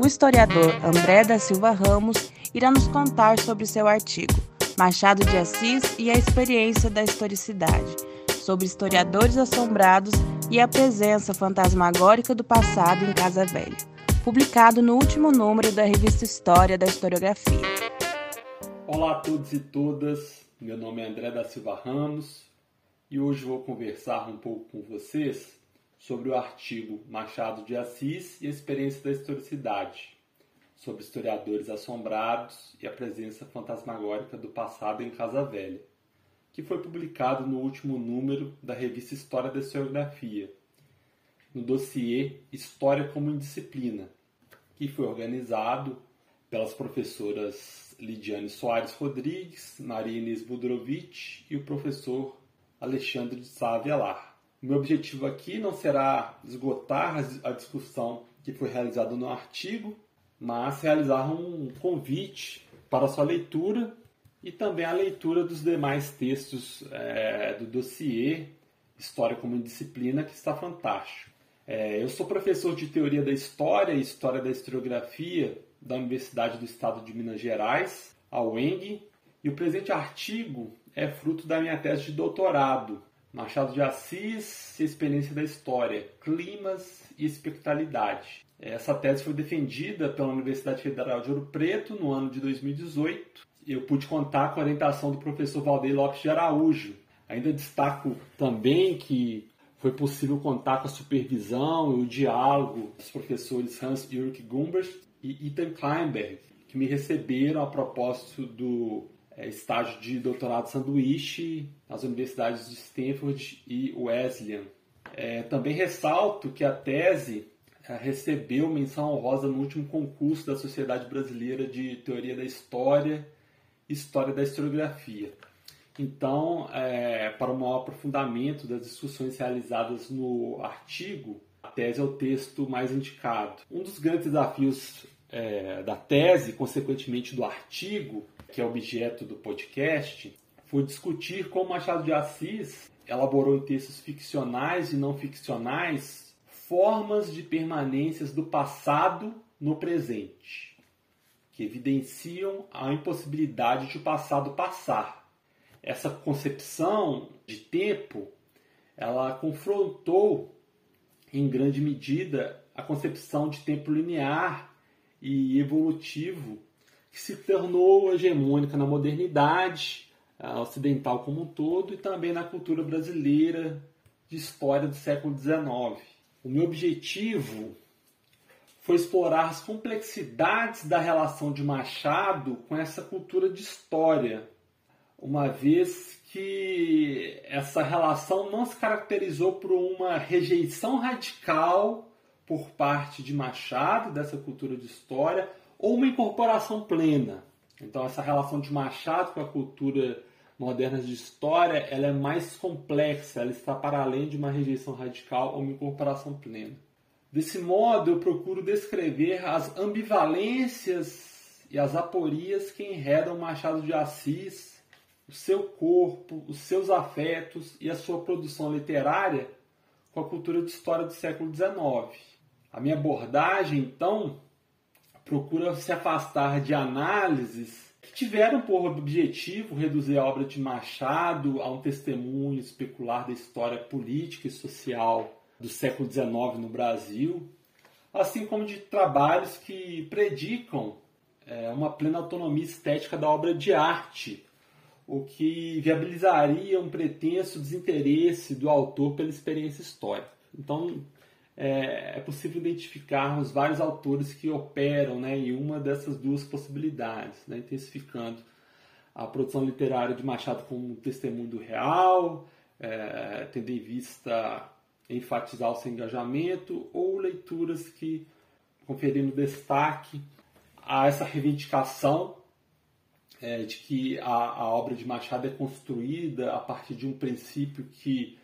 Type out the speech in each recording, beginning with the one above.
o historiador André da Silva Ramos irá nos contar sobre seu artigo Machado de Assis e a experiência da historicidade, sobre historiadores assombrados e a presença fantasmagórica do passado em Casa Velha, publicado no último número da revista História da Historiografia. Olá a todos e todas, meu nome é André da Silva Ramos e hoje vou conversar um pouco com vocês sobre o artigo Machado de Assis e a experiência da historicidade, sobre historiadores assombrados e a presença fantasmagórica do passado em Casa Velha, que foi publicado no último número da revista História da Historiografia, no dossiê História como Indisciplina, que foi organizado pelas professoras Lidiane Soares Rodrigues, Maria Inês Budrovich e o professor Alexandre de Sá Avelar. Meu objetivo aqui não será esgotar a discussão que foi realizada no artigo, mas realizar um convite para sua leitura e também a leitura dos demais textos é, do dossiê História como Disciplina, que está fantástico. É, eu sou professor de Teoria da História e História da Historiografia da Universidade do Estado de Minas Gerais, a UENG, e o presente artigo é fruto da minha tese de doutorado, Machado de Assis e experiência da história, climas e espectralidade. Essa tese foi defendida pela Universidade Federal de Ouro Preto no ano de 2018. Eu pude contar com a orientação do professor Valdeir Lopes de Araújo. Ainda destaco também que foi possível contar com a supervisão e o diálogo dos professores Hans-Jürg Gumbers e Ethan Kleinberg, que me receberam a propósito do estágio de doutorado sanduíche nas universidades de Stanford e Wesleyan. É, também ressalto que a tese é, recebeu menção honrosa no último concurso da Sociedade Brasileira de Teoria da História e História da Historiografia. Então, é, para o maior aprofundamento das discussões realizadas no artigo, a tese é o texto mais indicado. Um dos grandes desafios é, da tese, consequentemente do artigo, que é objeto do podcast, foi discutir como Machado de Assis elaborou em textos ficcionais e não ficcionais formas de permanências do passado no presente, que evidenciam a impossibilidade de o passado passar. Essa concepção de tempo, ela confrontou em grande medida a concepção de tempo linear e evolutivo que se tornou hegemônica na modernidade ocidental como um todo e também na cultura brasileira de história do século XIX. O meu objetivo foi explorar as complexidades da relação de Machado com essa cultura de história, uma vez que essa relação não se caracterizou por uma rejeição radical por parte de Machado dessa cultura de história ou uma incorporação plena. Então essa relação de Machado com a cultura moderna de história, ela é mais complexa, ela está para além de uma rejeição radical ou uma incorporação plena. Desse modo, eu procuro descrever as ambivalências e as aporias que enredam Machado de Assis, o seu corpo, os seus afetos e a sua produção literária com a cultura de história do século XIX. A minha abordagem, então, procura se afastar de análises que tiveram por objetivo reduzir a obra de Machado a um testemunho especular da história política e social do século XIX no Brasil, assim como de trabalhos que predicam é, uma plena autonomia estética da obra de arte, o que viabilizaria um pretenso desinteresse do autor pela experiência histórica. Então, é, é possível identificar os vários autores que operam né, em uma dessas duas possibilidades, né, intensificando a produção literária de Machado como um testemunho do real, é, tendo em vista enfatizar o seu engajamento, ou leituras que conferindo destaque há essa reivindicação é, de que a, a, obra de Machado é construída a partir de um princípio que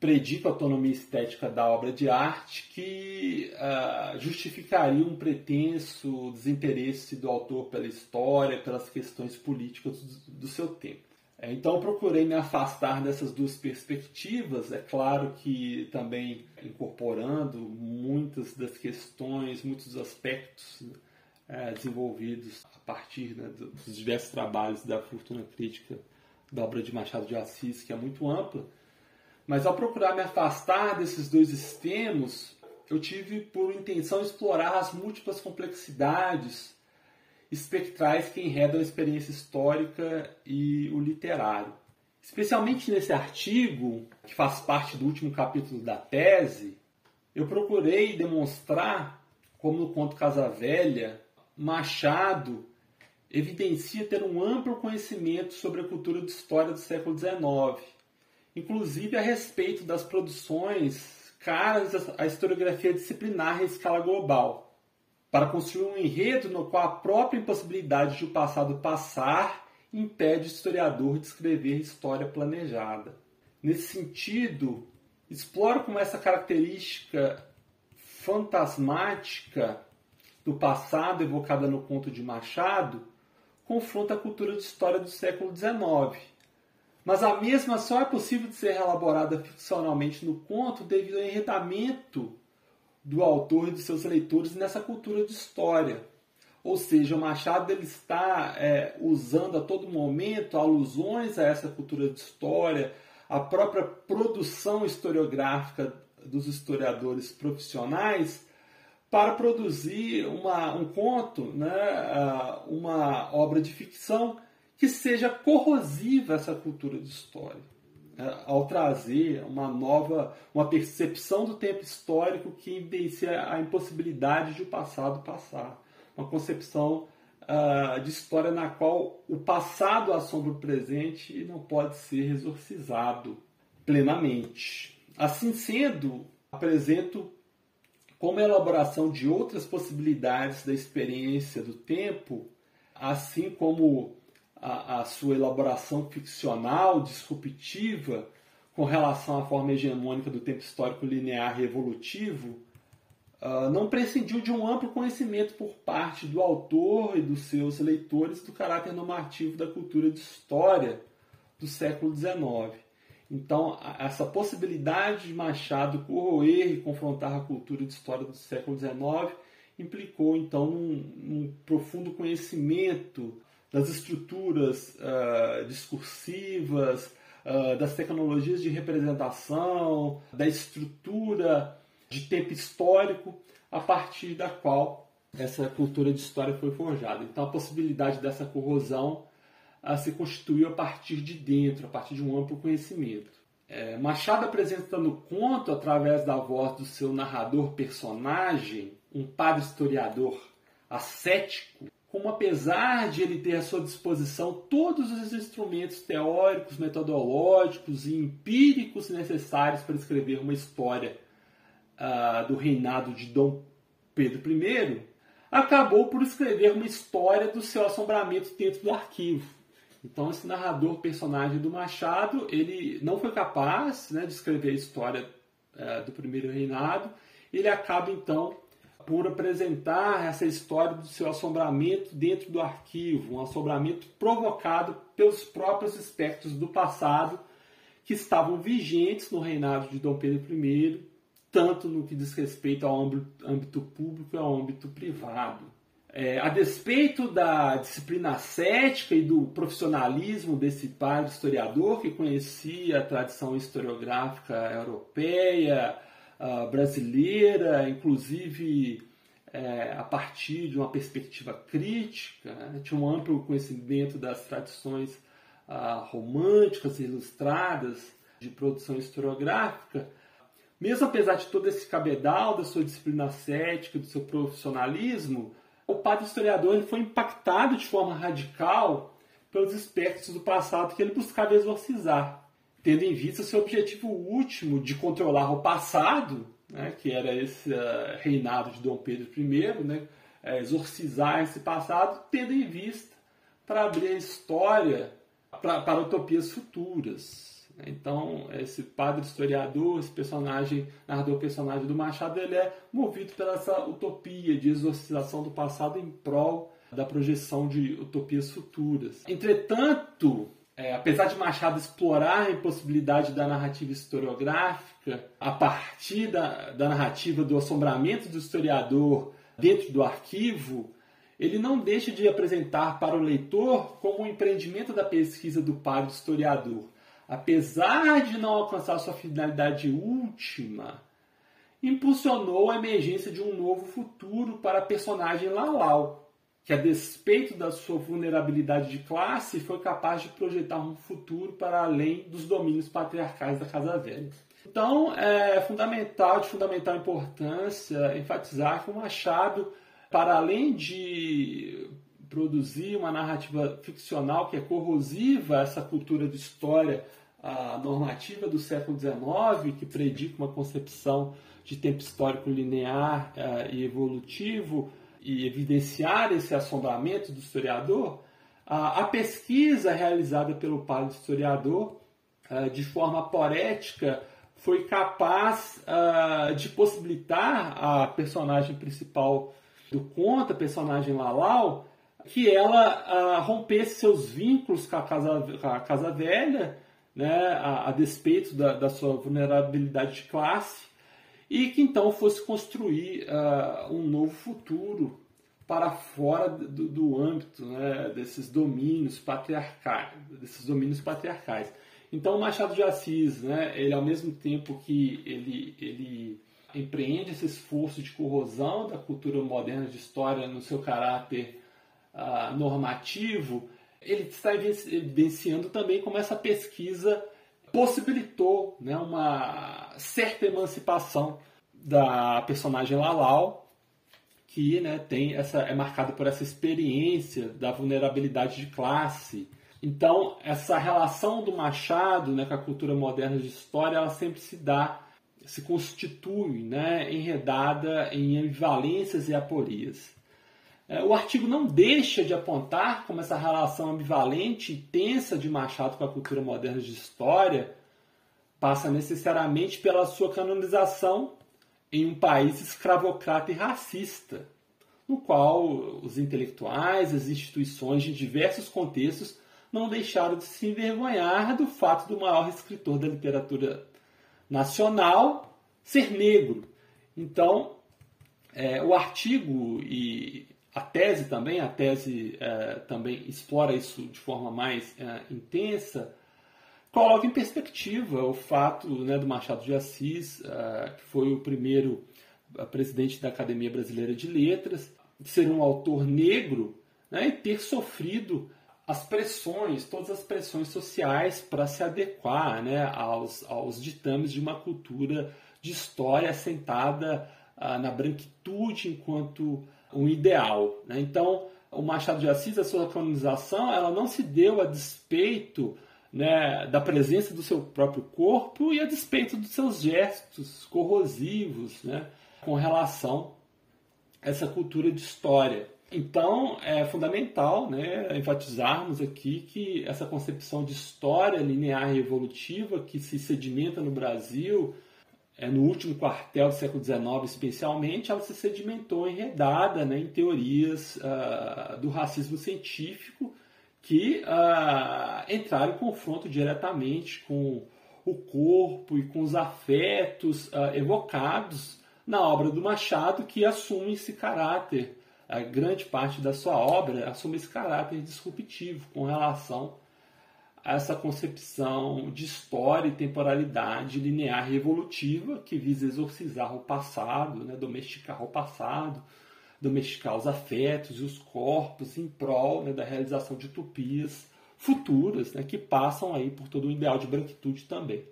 predica a autonomia estética da obra de arte que uh, justificaria um pretenso desinteresse do autor pela história, pelas questões políticas do, do seu tempo. É, então procurei me afastar dessas duas perspectivas, é claro que também incorporando muitas das questões, muitos dos aspectos é, desenvolvidos a partir né, dos diversos trabalhos da fortuna crítica da obra de Machado de Assis, que é muito ampla. Mas ao procurar me afastar desses dois extremos, eu tive por intenção explorar as múltiplas complexidades espectrais que enredam a experiência histórica e o literário. Especialmente nesse artigo, que faz parte do último capítulo da tese, eu procurei demonstrar como no conto Casa Velha, Machado evidencia ter um amplo conhecimento sobre a cultura de história do século XIX, inclusive a respeito das produções caras à historiografia disciplinar em escala global, para construir um enredo no qual a própria impossibilidade de o passado passar impede o historiador de escrever história planejada. Nesse sentido, exploro como essa característica fantasmática do passado evocada no conto de Machado confronta a cultura de história do século XIX. Mas a mesma só é possível de ser elaborada ficcionalmente no conto devido ao enredamento do autor e de seus leitores nessa cultura de história. Ou seja, o Machado ele está é, usando a todo momento alusões a essa cultura de história, a própria produção historiográfica dos historiadores profissionais para produzir uma, um conto, né, uma obra de ficção que seja corrosiva essa cultura de história, né, ao trazer uma nova, uma percepção do tempo histórico que evidencia a impossibilidade de o passado passar, uma concepção uh, de história na qual o passado assombra o presente e não pode ser exorcizado plenamente. Assim sendo, apresento como elaboração de outras possibilidades da experiência do tempo, assim como a, a sua elaboração ficcional, disruptiva, com relação à forma hegemônica do tempo histórico linear e evolutivo, uh, não prescindiu de um amplo conhecimento por parte do autor e dos seus leitores do caráter normativo da cultura de história do século XIX. Então, essa possibilidade de Machado corroer e confrontar a cultura de história do século XIX implicou, então, num, num profundo conhecimento das estruturas uh, discursivas, uh, das tecnologias de representação, da estrutura de tempo histórico a partir da qual essa cultura de história foi forjada. Então, a possibilidade dessa corrosão a se constituiu a partir de dentro, a partir de um amplo conhecimento. É, Machado apresenta no conto, através da voz do seu narrador personagem, um padre historiador ascético, como apesar de ele ter à sua disposição todos os instrumentos teóricos, metodológicos e empíricos necessários para escrever uma história uh, do reinado de Dom Pedro I, acabou por escrever uma história do seu assombramento dentro do arquivo. Então esse narrador personagem do Machado, ele não foi capaz né, de escrever a história é, do primeiro reinado, ele acaba então por apresentar essa história do seu assombramento dentro do arquivo, um assombramento provocado pelos próprios aspectos do passado que estavam vigentes no reinado de Dom Pedro I, tanto no que diz respeito ao âmbito público e ao âmbito privado. É, a despeito da disciplina cética e do profissionalismo desse padre historiador que conhecia a tradição historiográfica europeia, uh, brasileira, inclusive é, a partir de uma perspectiva crítica, né? tinha um amplo conhecimento das tradições uh, românticas ilustradas de produção historiográfica, mesmo apesar de todo esse cabedal da sua disciplina cética, do seu profissionalismo, o padre historiador foi impactado de forma radical pelos aspectos do passado que ele buscava exorcizar, tendo em vista seu objetivo último de controlar o passado, né, que era esse uh, reinado de Dom Pedro I, né, é, exorcizar esse passado, tendo em vista para abrir a história pra, para utopias futuras. Então, esse padre historiador, esse personagem, narrador personagem do Machado, ele é movido pela essa utopia de exorcização do passado em prol da projeção de utopias futuras. Entretanto, é, apesar de Machado explorar a impossibilidade da narrativa historiográfica, a partir da, da narrativa do assombramento do historiador dentro do arquivo, ele não deixa de apresentar para o leitor como um empreendimento da pesquisa do padre historiador. Apesar de não alcançar sua finalidade última, impulsionou a emergência de um novo futuro para a personagem Lalau, que, a despeito da sua vulnerabilidade de classe, foi capaz de projetar um futuro para além dos domínios patriarcais da Casa Velha. Então, é fundamental, de fundamental importância, enfatizar que o Machado, para além de produzir uma narrativa ficcional que é corrosiva essa cultura de história a normativa do século XIX, que predica uma concepção de tempo histórico linear uh, e evolutivo, e evidenciar esse assombramento do historiador, a pesquisa realizada pelo padre historiador, de forma poética, foi capaz de possibilitar a personagem principal do conto, a personagem Lalau, que ela rompesse seus vínculos com a Casa, com a casa Velha, né, a, a despeito da, da, sua vulnerabilidade de classe, e que então fosse construir uh, um novo futuro para fora do, do âmbito né, desses domínios patriarcais, desses domínios patriarcais. Então Machado de Assis, né, ele ao mesmo tempo que ele, ele empreende esse esforço de corrosão da cultura moderna de história no seu caráter uh, normativo, ele está evidenciando também como essa pesquisa possibilitou né, uma certa emancipação da personagem Lalau, que né, tem essa, é marcada por essa experiência da vulnerabilidade de classe. Então, essa relação do Machado né, com a cultura moderna de história, ela sempre se dá, se constitui né, enredada em ambivalências e aporias. É, o artigo não deixa de apontar como essa relação ambivalente e tensa de Machado com a cultura moderna de história passa necessariamente pela sua canonização em um país escravocrata e racista, no qual os intelectuais, as instituições de diversos contextos não deixaram de se envergonhar do fato do maior escritor da literatura nacional ser negro. Então, é, o artigo e a tese também, a tese é, também explora isso de forma mais é, intensa, coloca em perspectiva o fato né, do Machado de Assis, uh, que foi o primeiro uh, presidente da Academia Brasileira de Letras, ser um autor negro né, e ter sofrido as pressões, todas as pressões sociais para se adequar né, aos, aos ditames de uma cultura de história assentada uh, na branquitude enquanto um ideal. Né? Então, o Machado de Assis, a sua colonização, ela não se deu a despeito né, da presença do seu próprio corpo e a despeito dos seus gestos corrosivos né, com relação a essa cultura de história. Então é fundamental né, enfatizarmos aqui que essa concepção de história linear e evolutiva que se sedimenta no Brasil, é, no último quartel do século XIX especialmente, ela se sedimentou enredada né, em teorias uh, do racismo científico que uh, entraram em confronto diretamente com o corpo e com os afetos uh, evocados na obra do Machado, que assume esse caráter, a grande parte da sua obra assume esse caráter disruptivo com relação essa concepção de história e temporalidade linear e evolutiva que visa exorcizar o passado, né, domesticar o passado, domesticar os afetos e os corpos em prol né, da realização de utopias futuras né, que passam aí por todo o ideal de branquitude também.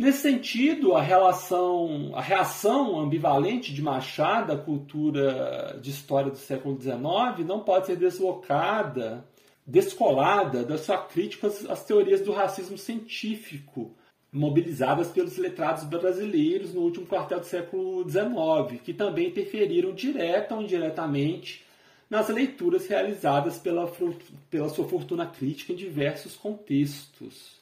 Nesse sentido, a relação, a reação ambivalente de Machado à cultura de história do século XIX não pode ser deslocada, descolada da sua crítica às teorias do racismo científico, mobilizadas pelos letrados brasileiros no último quartel do século XIX, que também interferiram direta ou indiretamente nas leituras realizadas pela, pela sua fortuna crítica em diversos contextos.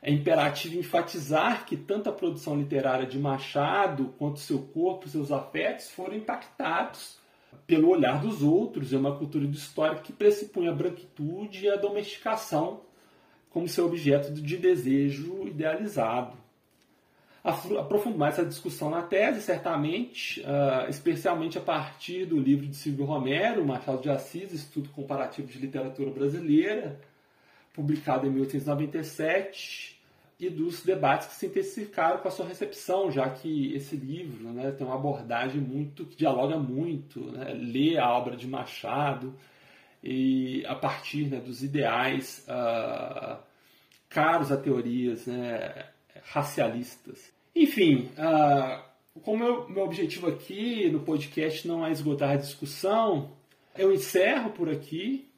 É imperativo enfatizar que tanto a produção literária de Machado quanto seu corpo, seus afetos foram impactados pelo olhar dos outros em uma cultura de história que pressupunha a branquitude e a domesticação como seu objeto de desejo idealizado. Aprofundo mais essa discussão na tese, certamente, uh, especialmente a partir do livro de Silvio Romero, Machado de Assis, Estudo Comparativo de Literatura Brasileira, publicado em 1897, e dos debates que se intensificaram com a sua recepção, já que esse livro né, tem uma abordagem muito que dialoga muito, né, lê a obra de Machado, e a partir né, dos ideais uh, caros a teorias né, racialistas. Enfim, uh, como meu, meu objetivo aqui no podcast não é esgotar a discussão, eu encerro por aqui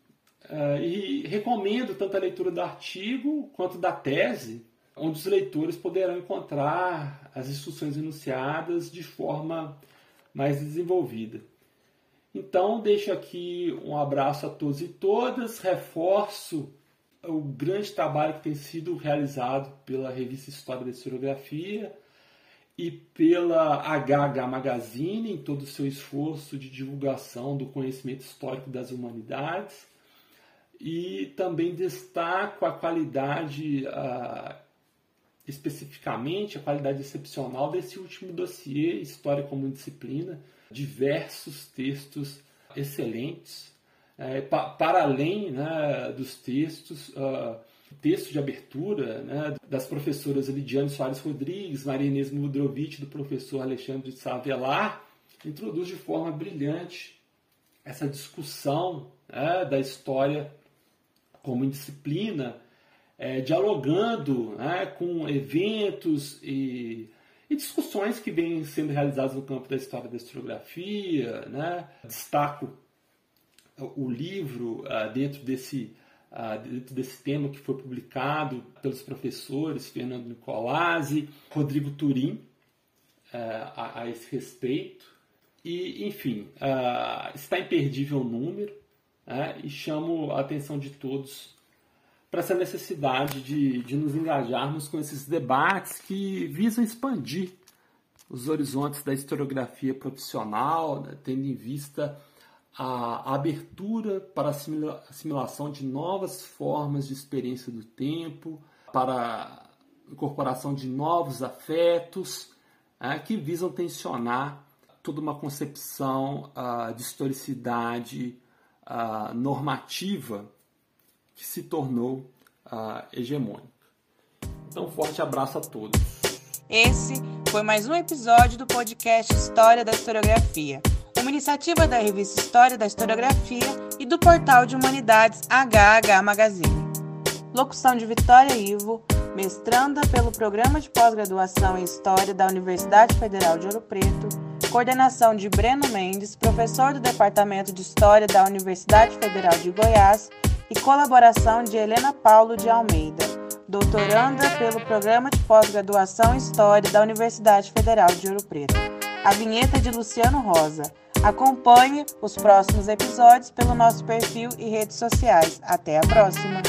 uh, e recomendo tanto a leitura do artigo quanto da tese, onde os leitores poderão encontrar as instruções enunciadas de forma mais desenvolvida. Então, deixo aqui um abraço a todos e todas, reforço o grande trabalho que tem sido realizado pela revista História da Historiografia e pela HH Magazine em todo o seu esforço de divulgação do conhecimento histórico das humanidades. E também destaco a qualidade, especificamente a qualidade excepcional desse último dossiê, História como Disciplina, diversos textos excelentes, é, pa, para além né, dos textos, uh, texto de abertura né, das professoras Lidiane Soares Rodrigues, Maria Inês Mudrovich, do professor Alexandre de Savelar, introduz de forma brilhante essa discussão né, da história como disciplina, é, dialogando né, com eventos e e discussões que vêm sendo realizadas no campo da história da historiografia. Né? Destaco o livro uh, dentro, desse, uh, dentro desse tema que foi publicado pelos professores Fernando Nicolazzi, Rodrigo Turim, uh, a, a, esse respeito. E, enfim, está imperdível o número né? e chamo a atenção de todos para essa necessidade de, de nos engajarmos com esses debates que visam expandir os horizontes da historiografia profissional, né, tendo em vista a abertura para a assimilação de novas formas de experiência do tempo, para a incorporação de novos afetos, é, que visam tensionar toda uma concepção uh, de historicidade uh, normativa que se tornou uh, hegemônica. Então, um forte abraço a todos. Esse foi mais um episódio do podcast História da Historiografia, uma iniciativa da revista História da Historiografia e do portal de humanidades HH Magazine. Locução de Vitória Ivo, mestranda pelo Programa de Pós-Graduação em História da Universidade Federal de Ouro Preto, coordenação de Breno Mendes, professor do Departamento de História da Universidade Federal de Goiás e colaboração de Helena Paulo de Almeida, doutoranda pelo Programa de Pós-Graduação em História da Universidade Federal de Ouro Preto. A vinheta de Luciano Rosa. Acompanhe os próximos episódios pelo nosso perfil e redes sociais. Até a próxima!